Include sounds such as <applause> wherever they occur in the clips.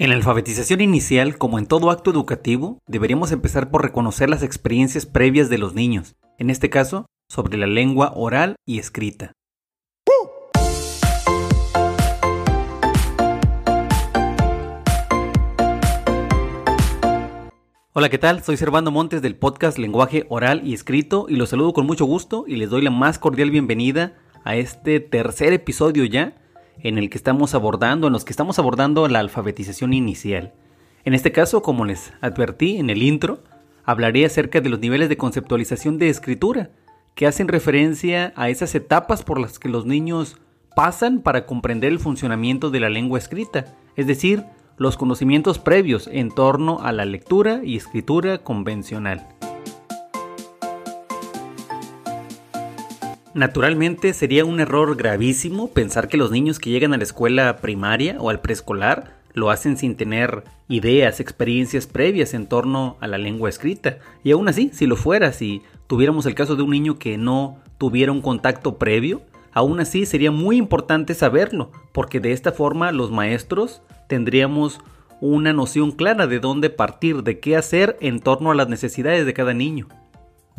En la alfabetización inicial, como en todo acto educativo, deberíamos empezar por reconocer las experiencias previas de los niños, en este caso, sobre la lengua oral y escrita. Hola, ¿qué tal? Soy Servando Montes del podcast Lenguaje Oral y Escrito y los saludo con mucho gusto y les doy la más cordial bienvenida a este tercer episodio ya en el que estamos abordando, en los que estamos abordando la alfabetización inicial. En este caso, como les advertí en el intro, hablaré acerca de los niveles de conceptualización de escritura, que hacen referencia a esas etapas por las que los niños pasan para comprender el funcionamiento de la lengua escrita, es decir, los conocimientos previos en torno a la lectura y escritura convencional. Naturalmente sería un error gravísimo pensar que los niños que llegan a la escuela primaria o al preescolar lo hacen sin tener ideas, experiencias previas en torno a la lengua escrita. Y aún así, si lo fuera, si tuviéramos el caso de un niño que no tuviera un contacto previo, aún así sería muy importante saberlo, porque de esta forma los maestros tendríamos una noción clara de dónde partir, de qué hacer en torno a las necesidades de cada niño.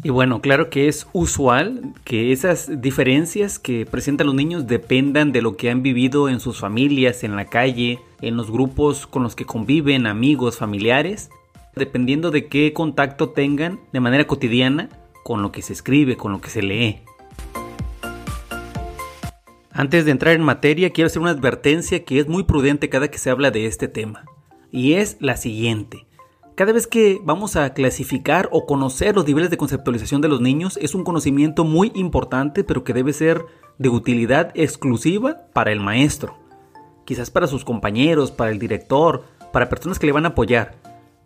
Y bueno, claro que es usual que esas diferencias que presentan los niños dependan de lo que han vivido en sus familias, en la calle, en los grupos con los que conviven, amigos, familiares, dependiendo de qué contacto tengan de manera cotidiana con lo que se escribe, con lo que se lee. Antes de entrar en materia, quiero hacer una advertencia que es muy prudente cada que se habla de este tema, y es la siguiente. Cada vez que vamos a clasificar o conocer los niveles de conceptualización de los niños es un conocimiento muy importante pero que debe ser de utilidad exclusiva para el maestro. Quizás para sus compañeros, para el director, para personas que le van a apoyar,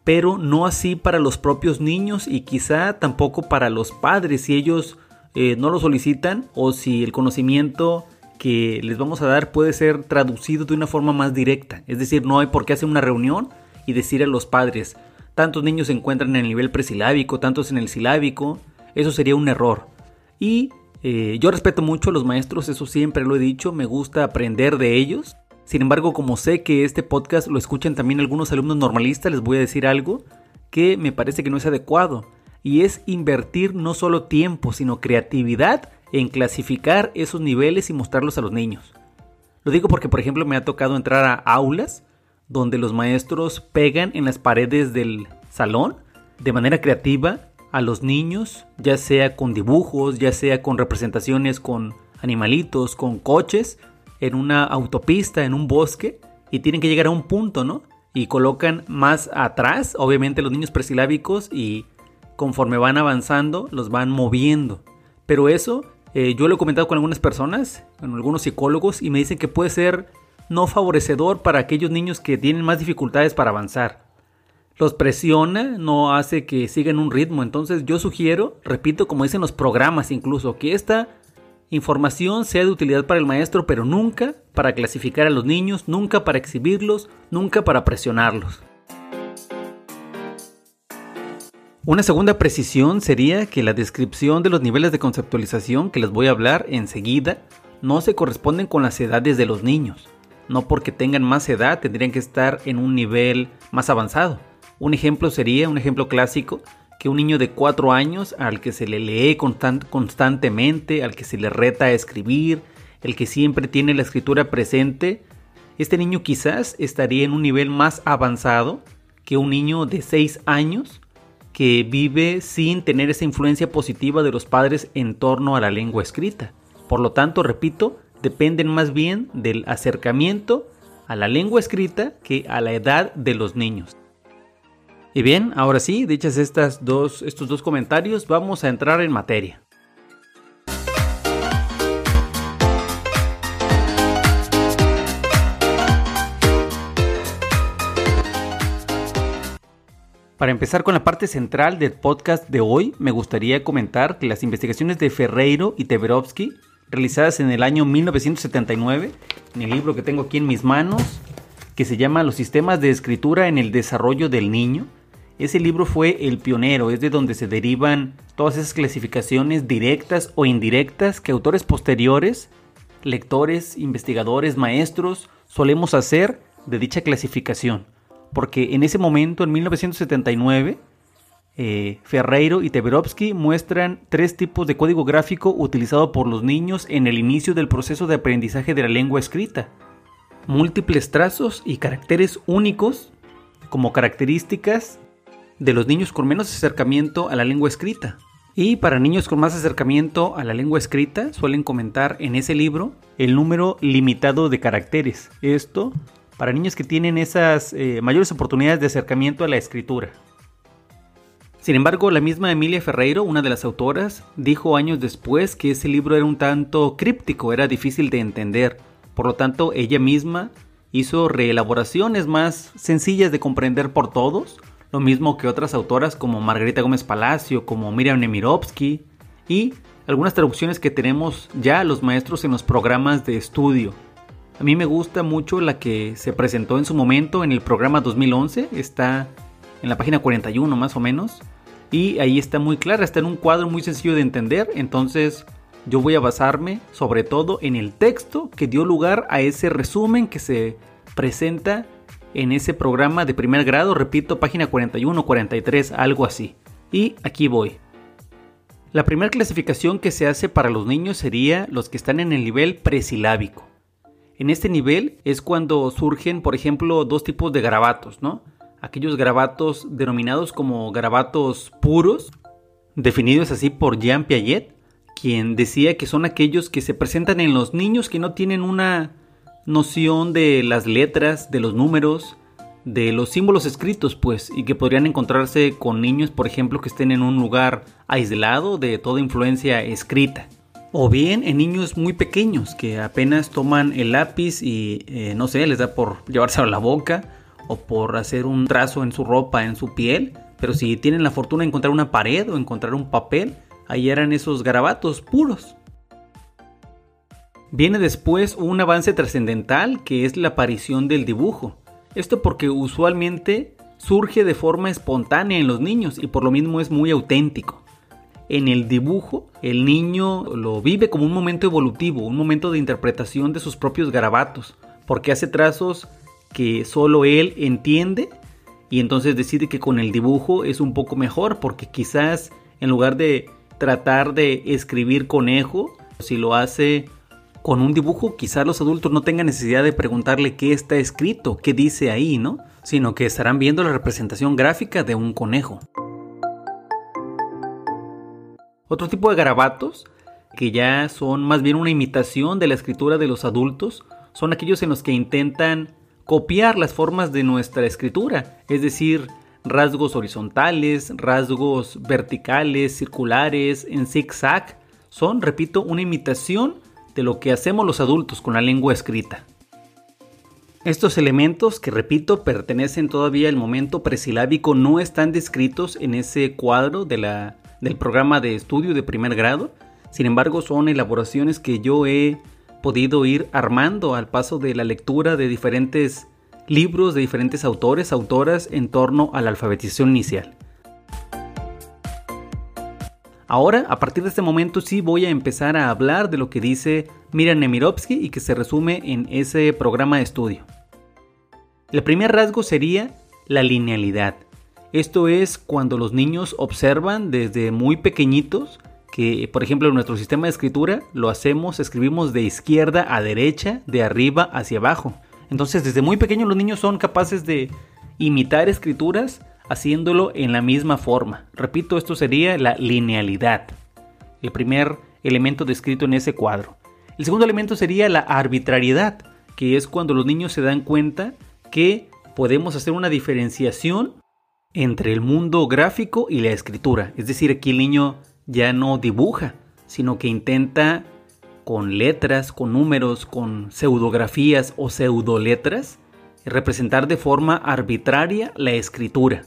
pero no así para los propios niños y quizá tampoco para los padres si ellos eh, no lo solicitan o si el conocimiento que les vamos a dar puede ser traducido de una forma más directa. Es decir, no hay por qué hacer una reunión y decir a los padres, tantos niños se encuentran en el nivel presilábico, tantos en el silábico, eso sería un error. Y eh, yo respeto mucho a los maestros, eso siempre lo he dicho, me gusta aprender de ellos. Sin embargo, como sé que este podcast lo escuchan también algunos alumnos normalistas, les voy a decir algo que me parece que no es adecuado. Y es invertir no solo tiempo, sino creatividad en clasificar esos niveles y mostrarlos a los niños. Lo digo porque, por ejemplo, me ha tocado entrar a aulas donde los maestros pegan en las paredes del salón de manera creativa a los niños, ya sea con dibujos, ya sea con representaciones con animalitos, con coches, en una autopista, en un bosque, y tienen que llegar a un punto, ¿no? Y colocan más atrás, obviamente, los niños presilábicos y conforme van avanzando, los van moviendo. Pero eso, eh, yo lo he comentado con algunas personas, con algunos psicólogos, y me dicen que puede ser no favorecedor para aquellos niños que tienen más dificultades para avanzar. Los presiona, no hace que sigan un ritmo. Entonces yo sugiero, repito, como dicen los programas incluso, que esta información sea de utilidad para el maestro, pero nunca para clasificar a los niños, nunca para exhibirlos, nunca para presionarlos. Una segunda precisión sería que la descripción de los niveles de conceptualización que les voy a hablar enseguida no se corresponden con las edades de los niños no porque tengan más edad tendrían que estar en un nivel más avanzado. Un ejemplo sería, un ejemplo clásico, que un niño de 4 años al que se le lee constantemente, al que se le reta a escribir, el que siempre tiene la escritura presente, este niño quizás estaría en un nivel más avanzado que un niño de 6 años que vive sin tener esa influencia positiva de los padres en torno a la lengua escrita. Por lo tanto, repito, dependen más bien del acercamiento a la lengua escrita que a la edad de los niños. Y bien, ahora sí, dichas estas dos, estos dos comentarios, vamos a entrar en materia. Para empezar con la parte central del podcast de hoy, me gustaría comentar que las investigaciones de Ferreiro y Teverovsky realizadas en el año 1979, en el libro que tengo aquí en mis manos, que se llama Los sistemas de escritura en el desarrollo del niño. Ese libro fue el pionero, es de donde se derivan todas esas clasificaciones directas o indirectas que autores posteriores, lectores, investigadores, maestros, solemos hacer de dicha clasificación. porque en ese momento, en 1979, eh, Ferreiro y Teberovsky muestran tres tipos de código gráfico utilizado por los niños en el inicio del proceso de aprendizaje de la lengua escrita. Múltiples trazos y caracteres únicos como características de los niños con menos acercamiento a la lengua escrita. Y para niños con más acercamiento a la lengua escrita, suelen comentar en ese libro el número limitado de caracteres. Esto para niños que tienen esas eh, mayores oportunidades de acercamiento a la escritura. Sin embargo, la misma Emilia Ferreiro, una de las autoras, dijo años después que ese libro era un tanto críptico, era difícil de entender. Por lo tanto, ella misma hizo reelaboraciones más sencillas de comprender por todos, lo mismo que otras autoras como Margarita Gómez Palacio, como Miriam Nemirovsky y algunas traducciones que tenemos ya los maestros en los programas de estudio. A mí me gusta mucho la que se presentó en su momento en el programa 2011, está en la página 41 más o menos, y ahí está muy clara, está en un cuadro muy sencillo de entender, entonces yo voy a basarme sobre todo en el texto que dio lugar a ese resumen que se presenta en ese programa de primer grado, repito, página 41, 43, algo así. Y aquí voy. La primera clasificación que se hace para los niños sería los que están en el nivel presilábico. En este nivel es cuando surgen, por ejemplo, dos tipos de garabatos, ¿no? Aquellos garabatos denominados como garabatos puros, definidos así por Jean Piaget, quien decía que son aquellos que se presentan en los niños que no tienen una noción de las letras, de los números, de los símbolos escritos, pues, y que podrían encontrarse con niños, por ejemplo, que estén en un lugar aislado de toda influencia escrita. O bien en niños muy pequeños que apenas toman el lápiz y, eh, no sé, les da por llevárselo a la boca o por hacer un trazo en su ropa, en su piel. Pero si tienen la fortuna de encontrar una pared o encontrar un papel, ahí eran esos garabatos puros. Viene después un avance trascendental que es la aparición del dibujo. Esto porque usualmente surge de forma espontánea en los niños y por lo mismo es muy auténtico. En el dibujo, el niño lo vive como un momento evolutivo, un momento de interpretación de sus propios garabatos, porque hace trazos que solo él entiende y entonces decide que con el dibujo es un poco mejor, porque quizás en lugar de tratar de escribir conejo, si lo hace con un dibujo quizás los adultos no tengan necesidad de preguntarle qué está escrito, qué dice ahí, ¿no? Sino que estarán viendo la representación gráfica de un conejo. Otro tipo de garabatos, que ya son más bien una imitación de la escritura de los adultos, son aquellos en los que intentan copiar las formas de nuestra escritura, es decir, rasgos horizontales, rasgos verticales, circulares, en zigzag, son, repito, una imitación de lo que hacemos los adultos con la lengua escrita. Estos elementos, que repito, pertenecen todavía al momento presilábico, no están descritos en ese cuadro del programa de estudio de primer grado. Sin embargo, son elaboraciones que yo he podido ir armando al paso de la lectura de diferentes libros de diferentes autores, autoras en torno a la alfabetización inicial. Ahora, a partir de este momento sí voy a empezar a hablar de lo que dice Miriam Nemirovsky y que se resume en ese programa de estudio. El primer rasgo sería la linealidad. Esto es cuando los niños observan desde muy pequeñitos que, por ejemplo, en nuestro sistema de escritura lo hacemos, escribimos de izquierda a derecha, de arriba hacia abajo. Entonces, desde muy pequeños los niños son capaces de imitar escrituras haciéndolo en la misma forma. Repito, esto sería la linealidad, el primer elemento descrito en ese cuadro. El segundo elemento sería la arbitrariedad, que es cuando los niños se dan cuenta que podemos hacer una diferenciación entre el mundo gráfico y la escritura. Es decir, aquí el niño ya no dibuja, sino que intenta con letras, con números, con pseudografías o pseudoletras, representar de forma arbitraria la escritura.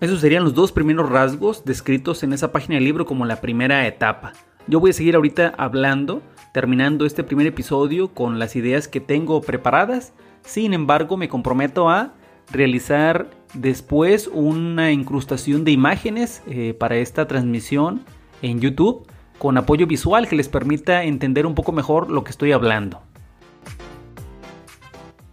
Esos serían los dos primeros rasgos descritos en esa página del libro como la primera etapa. Yo voy a seguir ahorita hablando, terminando este primer episodio con las ideas que tengo preparadas. Sin embargo, me comprometo a realizar después una incrustación de imágenes eh, para esta transmisión en YouTube con apoyo visual que les permita entender un poco mejor lo que estoy hablando.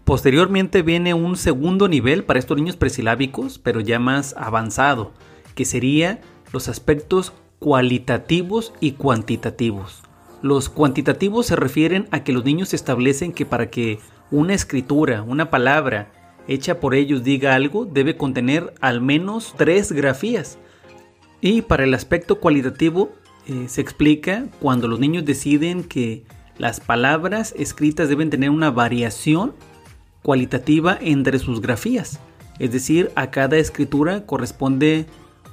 Posteriormente viene un segundo nivel para estos niños presilábicos, pero ya más avanzado, que sería los aspectos cualitativos y cuantitativos. Los cuantitativos se refieren a que los niños establecen que para que una escritura, una palabra hecha por ellos diga algo, debe contener al menos tres grafías. Y para el aspecto cualitativo eh, se explica cuando los niños deciden que las palabras escritas deben tener una variación cualitativa entre sus grafías. Es decir, a cada escritura corresponde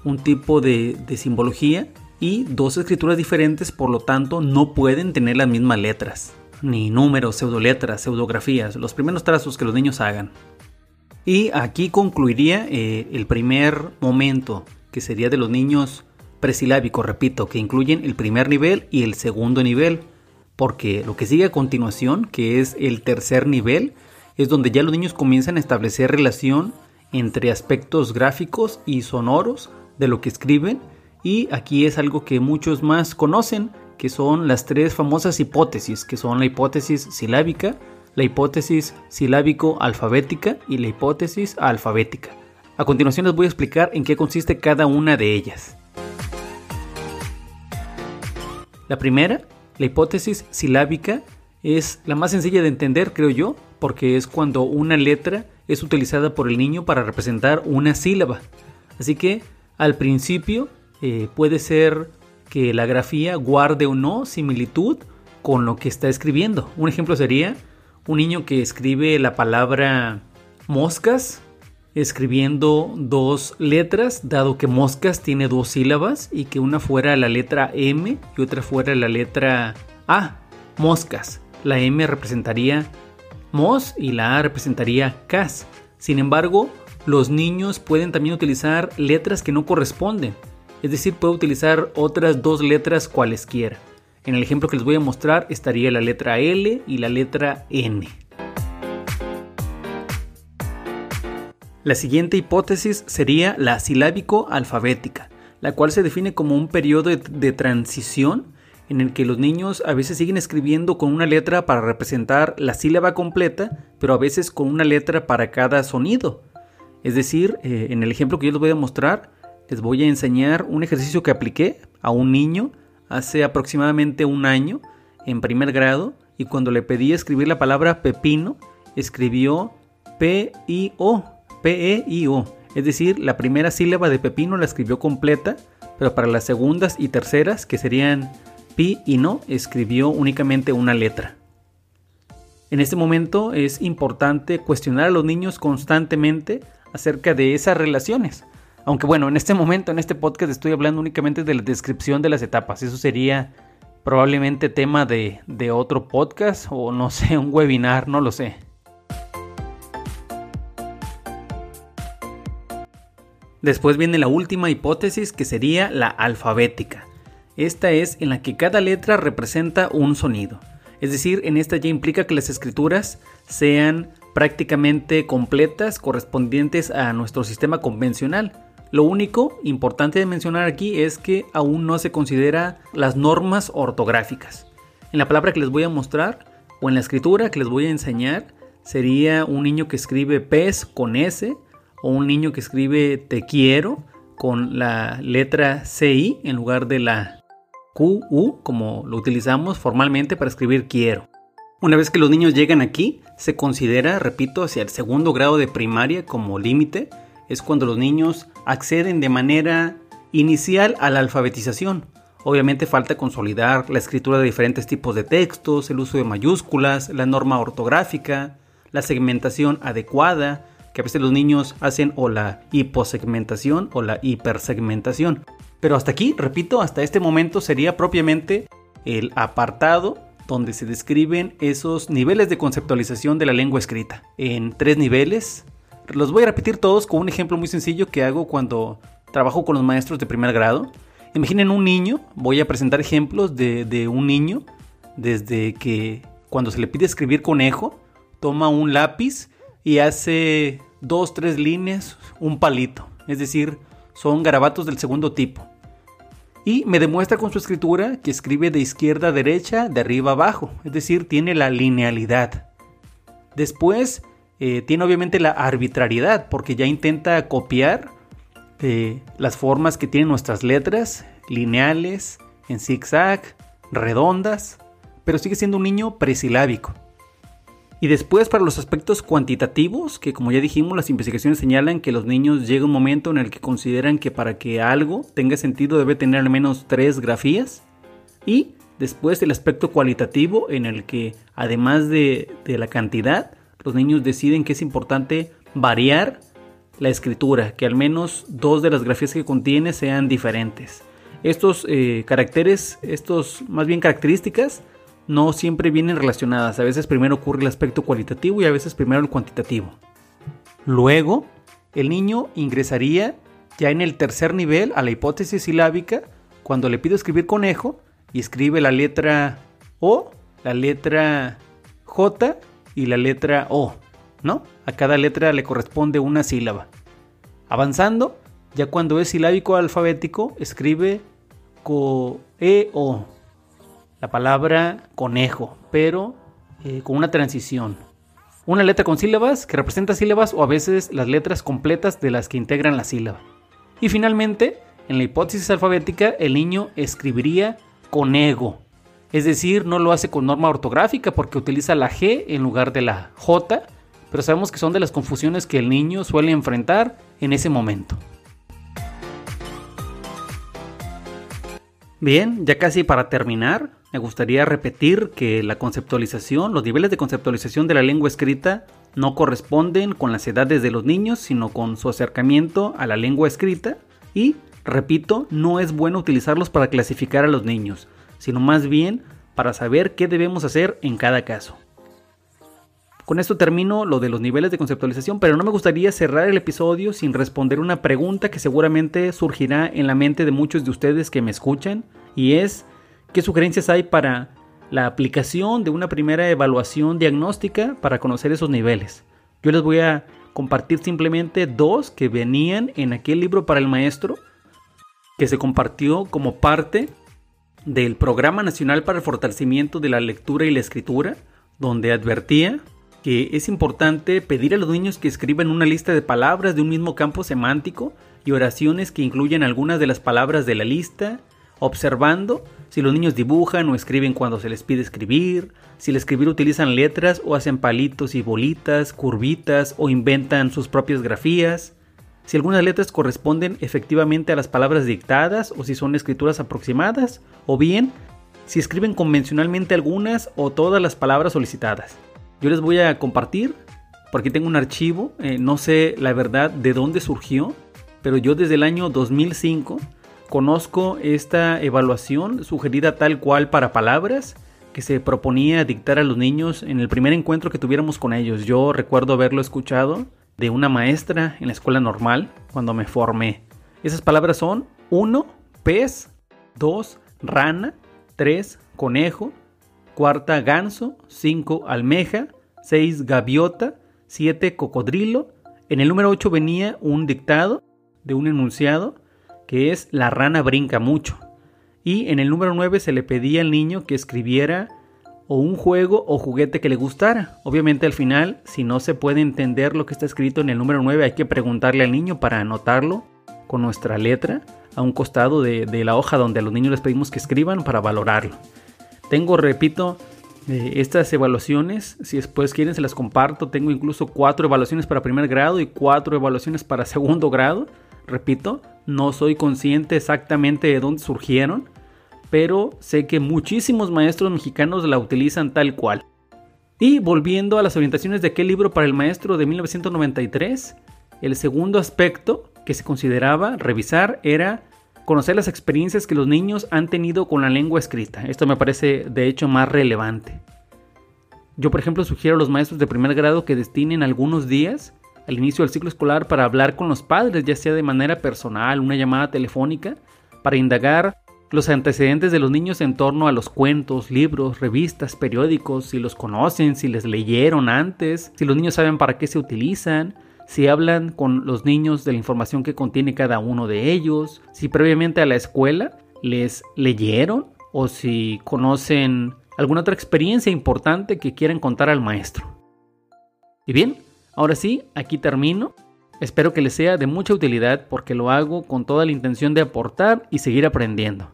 un tipo de, simbología y dos escrituras diferentes, por lo tanto, no pueden tener las mismas letras, ni números, pseudoletras, pseudografías, los primeros trazos que los niños hagan. Y aquí concluiría eh, el primer momento, que sería de los niños presilábicos, repito, que incluyen el primer nivel y el segundo nivel, porque lo que sigue a continuación, que es el tercer nivel, es donde ya los niños comienzan a establecer relación entre aspectos gráficos y sonoros de lo que escriben, y aquí es algo que muchos más conocen, que son las tres famosas hipótesis, que son la hipótesis silábica, la hipótesis silábico-alfabética y la hipótesis alfabética. A continuación les voy a explicar en qué consiste cada una de ellas. La primera, la hipótesis silábica, es la más sencilla de entender, creo yo, porque es cuando una letra es utilizada por el niño para representar una sílaba. Así que al principio eh, puede ser que la grafía guarde o no similitud con lo que está escribiendo. Un ejemplo sería un niño que escribe la palabra moscas escribiendo dos letras, dado que moscas tiene dos sílabas y que una fuera la letra M y otra fuera la letra A. Moscas. La M representaría mos y la A representaría cas. Sin embargo, los niños pueden también utilizar letras que no corresponden. Es decir, puede utilizar otras dos letras cualesquiera. En el ejemplo que les voy a mostrar estaría la letra L y la letra N. La siguiente hipótesis sería la silábico-alfabética, la cual se define como un periodo de, transición en el que los niños a veces siguen escribiendo con una letra para representar la sílaba completa, pero a veces con una letra para cada sonido. Es decir, eh, en el ejemplo que yo les voy a mostrar, les voy a enseñar un ejercicio que apliqué a un niño hace aproximadamente un año en primer grado y cuando le pedí escribir la palabra pepino, escribió P-I-O, P-E-I-O. Es decir, la primera sílaba de pepino la escribió completa, pero para las segundas y terceras, que serían pi y no, escribió únicamente una letra. En este momento es importante cuestionar a los niños constantemente acerca de esas relaciones, aunque bueno, en este momento, en este podcast estoy hablando únicamente de la descripción de las etapas. Eso sería probablemente tema de, de otro podcast o no <laughs> sé, un webinar, no lo sé. Después viene la última hipótesis que sería la alfabética. Esta es en la que cada letra representa un sonido. Es decir, en esta ya implica que las escrituras sean prácticamente completas correspondientes a nuestro sistema convencional. Lo único importante de mencionar aquí es que aún no se considera las normas ortográficas. En la palabra que les voy a mostrar o en la escritura que les voy a enseñar sería un niño que escribe pez con S o un niño que escribe te quiero con la letra CI en lugar de la QU como lo utilizamos formalmente para escribir quiero. Una vez que los niños llegan aquí, se considera, repito, hacia el segundo grado de primaria como límite es cuando los niños acceden de manera inicial a la alfabetización. Obviamente falta consolidar la escritura de diferentes tipos de textos, el uso de mayúsculas, la norma ortográfica, la segmentación adecuada, que a veces los niños hacen o la hiposegmentación o la hipersegmentación. Pero hasta aquí, repito, hasta este momento sería propiamente el apartado donde se describen esos niveles de conceptualización de la lengua escrita. En tres niveles, los voy a repetir todos con un ejemplo muy sencillo que hago cuando trabajo con los maestros de primer grado. Imaginen un niño, voy a presentar ejemplos de, un niño desde que cuando se le pide escribir conejo, toma un lápiz y hace dos, tres líneas, un palito. Es decir, son garabatos del segundo tipo. Y me demuestra con su escritura que escribe de izquierda a derecha, de arriba a abajo. Es decir, tiene la linealidad. Después eh, tiene obviamente la arbitrariedad, porque ya intenta copiar eh, las formas que tienen nuestras letras, lineales, en zigzag, redondas, pero sigue siendo un niño presilábico. Y después para los aspectos cuantitativos, que como ya dijimos, las investigaciones señalan que los niños llega un momento en el que consideran que para que algo tenga sentido debe tener al menos tres grafías. Y después el aspecto cualitativo en el que además de, de la cantidad, los niños deciden que es importante variar la escritura, que al menos dos de las grafías que contiene sean diferentes. Estos eh, caracteres, estos más bien características, no siempre vienen relacionadas. A veces primero ocurre el aspecto cualitativo y a veces primero el cuantitativo. Luego, el niño ingresaría ya en el tercer nivel a la hipótesis silábica cuando le pido escribir conejo y escribe la letra O, la letra J y la letra O, ¿no? A cada letra le corresponde una sílaba. Avanzando, ya cuando es silábico alfabético, escribe co-e-o, la palabra conejo, pero eh, con una transición. Una letra con sílabas que representa sílabas o a veces las letras completas de las que integran la sílaba. Y finalmente, en la hipótesis alfabética, el niño escribiría conego, es decir, no lo hace con norma ortográfica porque utiliza la G en lugar de la J, pero sabemos que son de las confusiones que el niño suele enfrentar en ese momento. Bien, ya casi para terminar, me gustaría repetir que la conceptualización, los niveles de conceptualización de la lengua escrita no corresponden con las edades de los niños, sino con su acercamiento a la lengua escrita y, repito, no es bueno utilizarlos para clasificar a los niños, sino más bien para saber qué debemos hacer en cada caso. Con esto termino lo de los niveles de conceptualización, pero no me gustaría cerrar el episodio sin responder una pregunta que seguramente surgirá en la mente de muchos de ustedes que me escuchan, y es, ¿qué sugerencias hay para la aplicación de una primera evaluación diagnóstica para conocer esos niveles? Yo les voy a compartir simplemente dos que venían en aquel libro para el maestro, que se compartió como parte del Programa Nacional para el Fortalecimiento de la Lectura y la Escritura, donde advertía que es importante pedir a los niños que escriban una lista de palabras de un mismo campo semántico y oraciones que incluyan algunas de las palabras de la lista, observando si los niños dibujan o escriben cuando se les pide escribir, si al escribir utilizan letras o hacen palitos y bolitas, curvitas o inventan sus propias grafías, si algunas letras corresponden efectivamente a las palabras dictadas o si son escrituras aproximadas, o bien si escriben convencionalmente algunas o todas las palabras solicitadas. Yo les voy a compartir, porque tengo un archivo, eh, no sé la verdad de dónde surgió, pero yo desde el año 2005 conozco esta evaluación sugerida tal cual para palabras que se proponía dictar a los niños en el primer encuentro que tuviéramos con ellos. Yo recuerdo haberlo escuchado de una maestra en la escuela normal cuando me formé. Esas palabras son 1, pez, 2, rana, 3, conejo, cuarta ganso, 5 almeja, 6 gaviota, 7 cocodrilo. En el número 8 venía un dictado de un enunciado que es la rana brinca mucho. Y en el número 9 se le pedía al niño que escribiera o un juego o juguete que le gustara. Obviamente al final, si no se puede entender lo que está escrito en el número 9, hay que preguntarle al niño para anotarlo con nuestra letra a un costado de, de la hoja donde a los niños les pedimos que escriban para valorarlo. Tengo, repito, eh, estas evaluaciones, si después quieren se las comparto, tengo incluso cuatro evaluaciones para primer grado y cuatro evaluaciones para <laughs> segundo grado. Repito, no soy consciente exactamente de dónde surgieron, pero sé que muchísimos maestros mexicanos la utilizan tal cual. Y volviendo a las orientaciones de aquel libro para el maestro de 1993, el segundo aspecto que se consideraba revisar era conocer las experiencias que los niños han tenido con la lengua escrita. Esto me parece de hecho más relevante. Yo por ejemplo sugiero a los maestros de primer grado que destinen algunos días al inicio del ciclo escolar para hablar con los padres, ya sea de manera personal, una llamada telefónica, para indagar los antecedentes de los niños en torno a los cuentos, libros, revistas, periódicos, si los conocen, si les leyeron antes, si los niños saben para qué se utilizan, si hablan con los niños de la información que contiene cada uno de ellos, si previamente a la escuela les leyeron o si conocen alguna otra experiencia importante que quieran contar al maestro. Y bien, Ahora sí, aquí termino. Espero que les sea de mucha utilidad porque lo hago con toda la intención de aportar y seguir aprendiendo.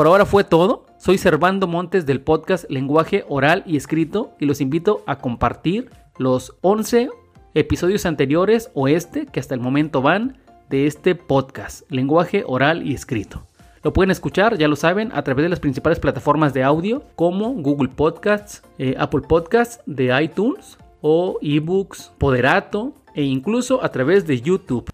Por ahora fue todo. Soy Servando Montes del podcast Lenguaje Oral y Escrito y los invito a compartir los 11 episodios anteriores o este que hasta el momento van de este podcast Lenguaje Oral y Escrito. Lo pueden escuchar, ya lo saben, a través de las principales plataformas de audio como Google Podcasts, eh, Apple Podcasts, de iTunes o eBooks, Poderato e incluso a través de YouTube.